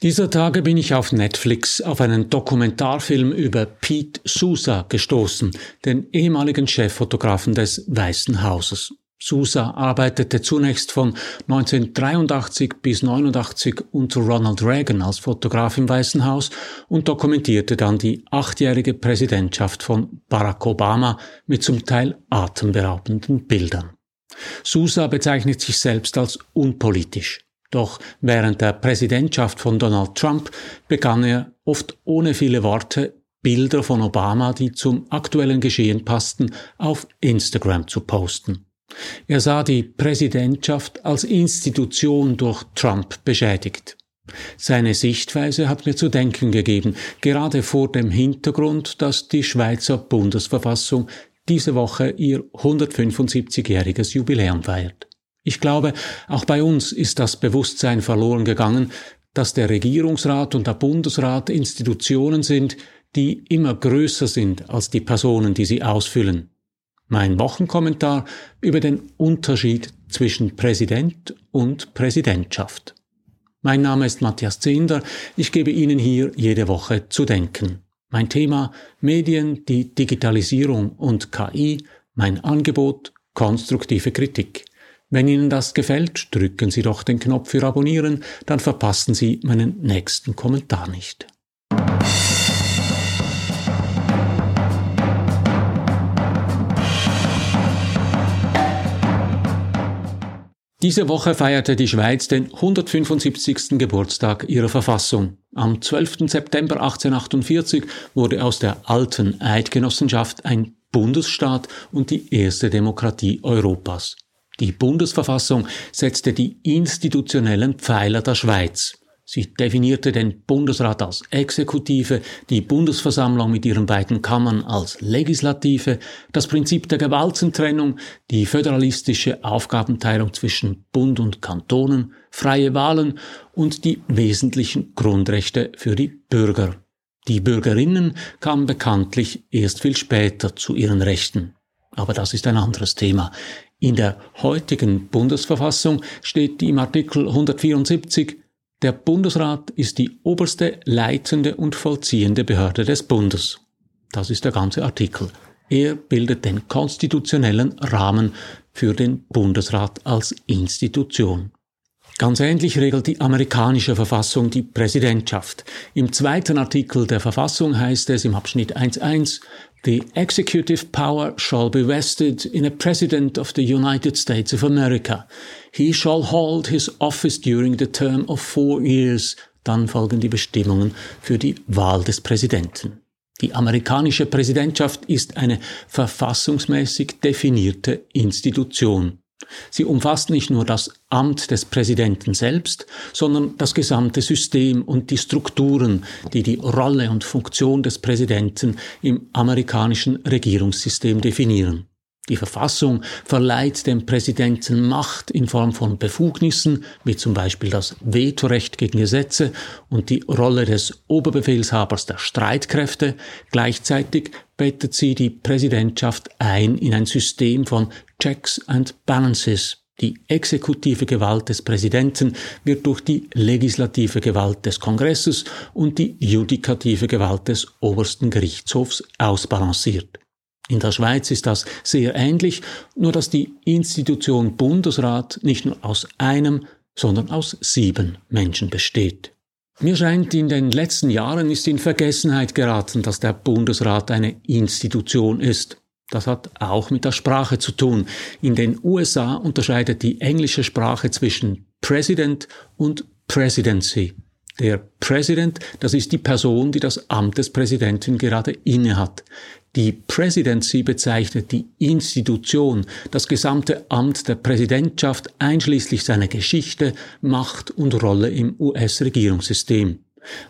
Dieser Tage bin ich auf Netflix auf einen Dokumentarfilm über Pete Sousa gestoßen, den ehemaligen Cheffotografen des Weißen Hauses. Sousa arbeitete zunächst von 1983 bis 1989 unter Ronald Reagan als Fotograf im Weißen Haus und dokumentierte dann die achtjährige Präsidentschaft von Barack Obama mit zum Teil atemberaubenden Bildern. Sousa bezeichnet sich selbst als unpolitisch. Doch während der Präsidentschaft von Donald Trump begann er oft ohne viele Worte Bilder von Obama, die zum aktuellen Geschehen passten, auf Instagram zu posten. Er sah die Präsidentschaft als Institution durch Trump beschädigt. Seine Sichtweise hat mir zu denken gegeben, gerade vor dem Hintergrund, dass die Schweizer Bundesverfassung diese Woche ihr 175-jähriges Jubiläum feiert. Ich glaube, auch bei uns ist das Bewusstsein verloren gegangen, dass der Regierungsrat und der Bundesrat Institutionen sind, die immer größer sind als die Personen, die sie ausfüllen. Mein Wochenkommentar über den Unterschied zwischen Präsident und Präsidentschaft. Mein Name ist Matthias Zehnder. Ich gebe Ihnen hier jede Woche zu denken. Mein Thema Medien, die Digitalisierung und KI. Mein Angebot konstruktive Kritik. Wenn Ihnen das gefällt, drücken Sie doch den Knopf für Abonnieren, dann verpassen Sie meinen nächsten Kommentar nicht. Diese Woche feierte die Schweiz den 175. Geburtstag ihrer Verfassung. Am 12. September 1848 wurde aus der alten Eidgenossenschaft ein Bundesstaat und die erste Demokratie Europas. Die Bundesverfassung setzte die institutionellen Pfeiler der Schweiz. Sie definierte den Bundesrat als Exekutive, die Bundesversammlung mit ihren beiden Kammern als Legislative, das Prinzip der Gewaltentrennung, die föderalistische Aufgabenteilung zwischen Bund und Kantonen, freie Wahlen und die wesentlichen Grundrechte für die Bürger. Die Bürgerinnen kamen bekanntlich erst viel später zu ihren Rechten. Aber das ist ein anderes Thema. In der heutigen Bundesverfassung steht im Artikel 174, der Bundesrat ist die oberste leitende und vollziehende Behörde des Bundes. Das ist der ganze Artikel. Er bildet den konstitutionellen Rahmen für den Bundesrat als Institution. Ganz ähnlich regelt die amerikanische Verfassung die Präsidentschaft. Im zweiten Artikel der Verfassung heißt es im Abschnitt 1.1, The executive power shall be vested in a President of the United States of America. He shall hold his office during the term of four years. Dann folgen die Bestimmungen für die Wahl des Präsidenten. Die amerikanische Präsidentschaft ist eine verfassungsmäßig definierte Institution. Sie umfasst nicht nur das Amt des Präsidenten selbst, sondern das gesamte System und die Strukturen, die die Rolle und Funktion des Präsidenten im amerikanischen Regierungssystem definieren. Die Verfassung verleiht dem Präsidenten Macht in Form von Befugnissen, wie zum Beispiel das Vetorecht gegen Gesetze und die Rolle des Oberbefehlshabers der Streitkräfte. Gleichzeitig bettet sie die Präsidentschaft ein in ein System von Checks and Balances. Die exekutive Gewalt des Präsidenten wird durch die legislative Gewalt des Kongresses und die judikative Gewalt des obersten Gerichtshofs ausbalanciert. In der Schweiz ist das sehr ähnlich, nur dass die Institution Bundesrat nicht nur aus einem, sondern aus sieben Menschen besteht. Mir scheint, in den letzten Jahren ist in Vergessenheit geraten, dass der Bundesrat eine Institution ist. Das hat auch mit der Sprache zu tun. In den USA unterscheidet die englische Sprache zwischen President und Presidency. Der President, das ist die Person, die das Amt des Präsidenten gerade innehat. Die Presidency bezeichnet die Institution, das gesamte Amt der Präsidentschaft einschließlich seiner Geschichte, Macht und Rolle im US-Regierungssystem.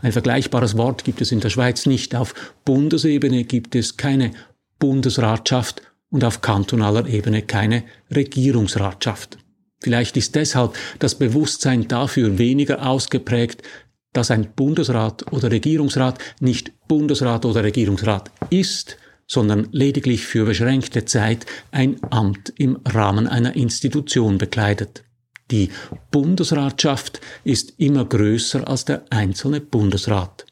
Ein vergleichbares Wort gibt es in der Schweiz nicht. Auf Bundesebene gibt es keine Bundesratschaft und auf kantonaler Ebene keine Regierungsratschaft. Vielleicht ist deshalb das Bewusstsein dafür weniger ausgeprägt, dass ein Bundesrat oder Regierungsrat nicht Bundesrat oder Regierungsrat ist, sondern lediglich für beschränkte Zeit ein Amt im Rahmen einer Institution bekleidet. Die Bundesratschaft ist immer größer als der einzelne Bundesrat.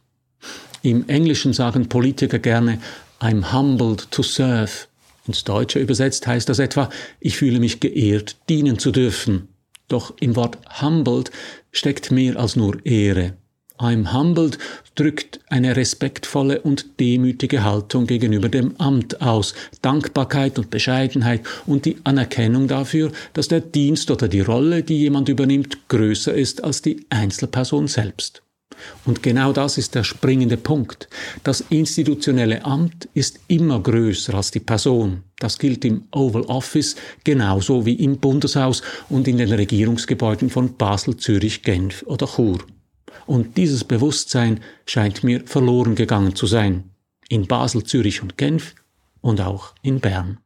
Im Englischen sagen Politiker gerne I'm humbled to serve. Ins Deutsche übersetzt heißt das etwa, ich fühle mich geehrt, dienen zu dürfen. Doch im Wort humbled steckt mehr als nur Ehre. I'm humbled drückt eine respektvolle und demütige Haltung gegenüber dem Amt aus, Dankbarkeit und Bescheidenheit und die Anerkennung dafür, dass der Dienst oder die Rolle, die jemand übernimmt, größer ist als die Einzelperson selbst. Und genau das ist der springende Punkt. Das institutionelle Amt ist immer größer als die Person. Das gilt im Oval Office genauso wie im Bundeshaus und in den Regierungsgebäuden von Basel, Zürich, Genf oder Chur. Und dieses Bewusstsein scheint mir verloren gegangen zu sein. In Basel, Zürich und Genf und auch in Bern.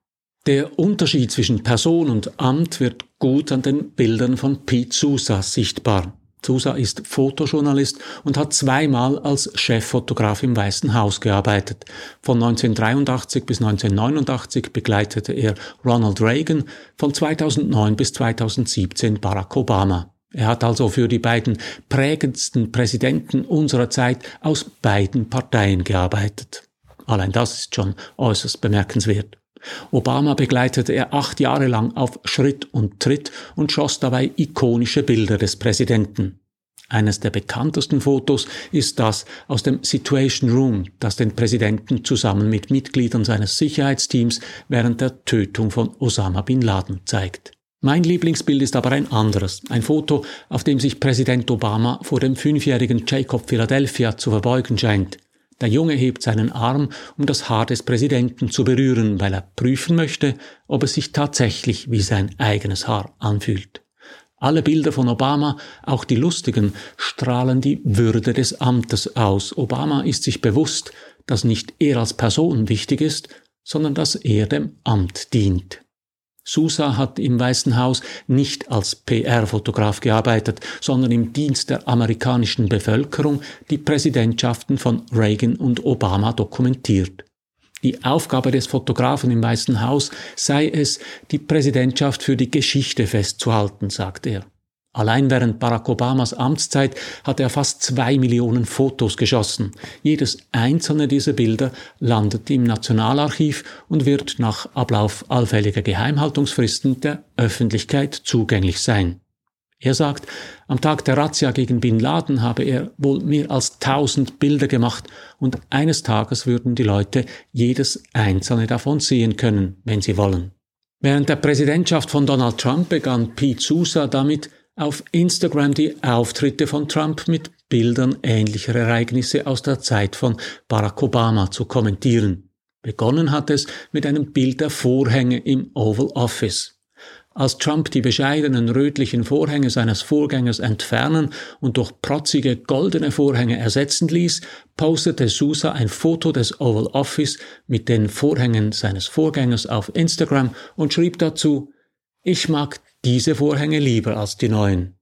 Der Unterschied zwischen Person und Amt wird gut an den Bildern von Pete Sousa sichtbar. Sousa ist Fotojournalist und hat zweimal als Cheffotograf im Weißen Haus gearbeitet. Von 1983 bis 1989 begleitete er Ronald Reagan, von 2009 bis 2017 Barack Obama. Er hat also für die beiden prägendsten Präsidenten unserer Zeit aus beiden Parteien gearbeitet. Allein das ist schon äußerst bemerkenswert. Obama begleitete er acht Jahre lang auf Schritt und Tritt und schoss dabei ikonische Bilder des Präsidenten. Eines der bekanntesten Fotos ist das aus dem Situation Room, das den Präsidenten zusammen mit Mitgliedern seines Sicherheitsteams während der Tötung von Osama bin Laden zeigt. Mein Lieblingsbild ist aber ein anderes, ein Foto, auf dem sich Präsident Obama vor dem fünfjährigen Jacob Philadelphia zu verbeugen scheint. Der Junge hebt seinen Arm, um das Haar des Präsidenten zu berühren, weil er prüfen möchte, ob es sich tatsächlich wie sein eigenes Haar anfühlt. Alle Bilder von Obama, auch die lustigen, strahlen die Würde des Amtes aus. Obama ist sich bewusst, dass nicht er als Person wichtig ist, sondern dass er dem Amt dient. Sousa hat im Weißen Haus nicht als PR-Fotograf gearbeitet, sondern im Dienst der amerikanischen Bevölkerung die Präsidentschaften von Reagan und Obama dokumentiert. Die Aufgabe des Fotografen im Weißen Haus sei es, die Präsidentschaft für die Geschichte festzuhalten, sagt er. Allein während Barack Obamas Amtszeit hat er fast zwei Millionen Fotos geschossen. Jedes einzelne dieser Bilder landet im Nationalarchiv und wird nach Ablauf allfälliger Geheimhaltungsfristen der Öffentlichkeit zugänglich sein. Er sagt, am Tag der Razzia gegen Bin Laden habe er wohl mehr als tausend Bilder gemacht und eines Tages würden die Leute jedes einzelne davon sehen können, wenn sie wollen. Während der Präsidentschaft von Donald Trump begann Pete Sousa damit, auf Instagram die Auftritte von Trump mit Bildern ähnlicher Ereignisse aus der Zeit von Barack Obama zu kommentieren. Begonnen hat es mit einem Bild der Vorhänge im Oval Office. Als Trump die bescheidenen rötlichen Vorhänge seines Vorgängers entfernen und durch protzige goldene Vorhänge ersetzen ließ, postete Sousa ein Foto des Oval Office mit den Vorhängen seines Vorgängers auf Instagram und schrieb dazu, ich mag diese Vorhänge lieber als die neuen.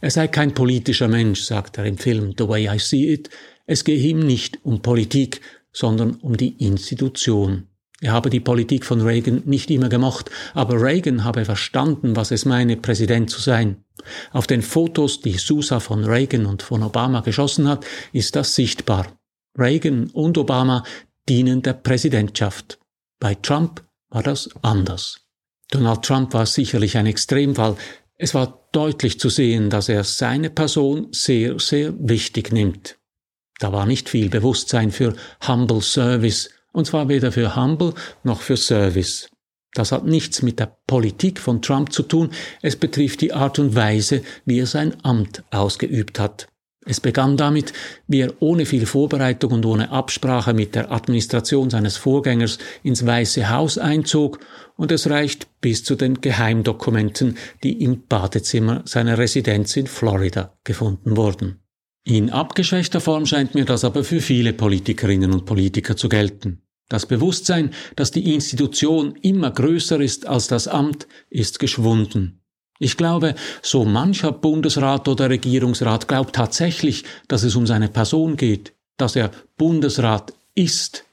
Er sei kein politischer Mensch, sagt er im Film The Way I See It. Es gehe ihm nicht um Politik, sondern um die Institution. Er habe die Politik von Reagan nicht immer gemocht, aber Reagan habe verstanden, was es meine, Präsident zu sein. Auf den Fotos, die Sousa von Reagan und von Obama geschossen hat, ist das sichtbar. Reagan und Obama dienen der Präsidentschaft. Bei Trump war das anders. Donald Trump war sicherlich ein Extremfall. Es war deutlich zu sehen, dass er seine Person sehr, sehr wichtig nimmt. Da war nicht viel Bewusstsein für Humble Service, und zwar weder für Humble noch für Service. Das hat nichts mit der Politik von Trump zu tun, es betrifft die Art und Weise, wie er sein Amt ausgeübt hat. Es begann damit, wie er ohne viel Vorbereitung und ohne Absprache mit der Administration seines Vorgängers ins Weiße Haus einzog, und es reicht bis zu den Geheimdokumenten, die im Badezimmer seiner Residenz in Florida gefunden wurden. In abgeschwächter Form scheint mir das aber für viele Politikerinnen und Politiker zu gelten. Das Bewusstsein, dass die Institution immer größer ist als das Amt, ist geschwunden. Ich glaube, so mancher Bundesrat oder Regierungsrat glaubt tatsächlich, dass es um seine Person geht, dass er Bundesrat ist.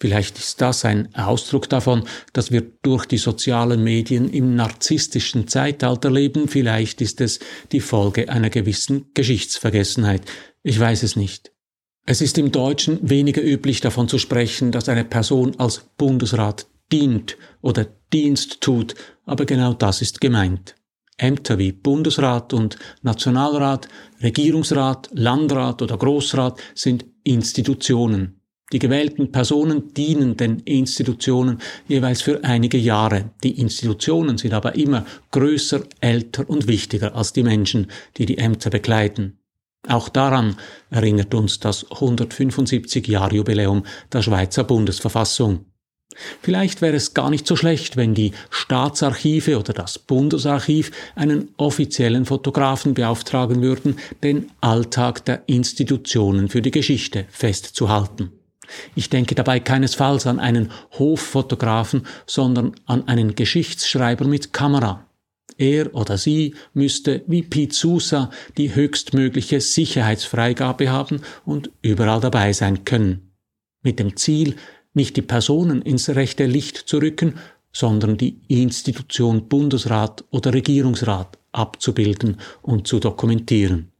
Vielleicht ist das ein Ausdruck davon, dass wir durch die sozialen Medien im narzisstischen Zeitalter leben, vielleicht ist es die Folge einer gewissen Geschichtsvergessenheit. Ich weiß es nicht. Es ist im Deutschen weniger üblich davon zu sprechen, dass eine Person als Bundesrat dient oder Dienst tut, aber genau das ist gemeint. Ämter wie Bundesrat und Nationalrat, Regierungsrat, Landrat oder Großrat sind Institutionen. Die gewählten Personen dienen den Institutionen jeweils für einige Jahre. Die Institutionen sind aber immer größer, älter und wichtiger als die Menschen, die die Ämter bekleiden. Auch daran erinnert uns das 175-Jahr-Jubiläum der Schweizer Bundesverfassung. Vielleicht wäre es gar nicht so schlecht, wenn die Staatsarchive oder das Bundesarchiv einen offiziellen Fotografen beauftragen würden, den Alltag der Institutionen für die Geschichte festzuhalten. Ich denke dabei keinesfalls an einen Hoffotografen, sondern an einen Geschichtsschreiber mit Kamera. Er oder sie müsste wie Sousa die höchstmögliche Sicherheitsfreigabe haben und überall dabei sein können. Mit dem Ziel, nicht die Personen ins rechte Licht zu rücken, sondern die Institution Bundesrat oder Regierungsrat abzubilden und zu dokumentieren.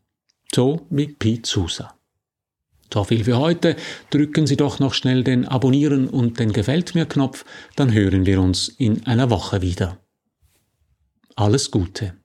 So wie Pete Sousa. So viel für heute. Drücken Sie doch noch schnell den Abonnieren und den Gefällt mir Knopf, dann hören wir uns in einer Woche wieder. Alles Gute.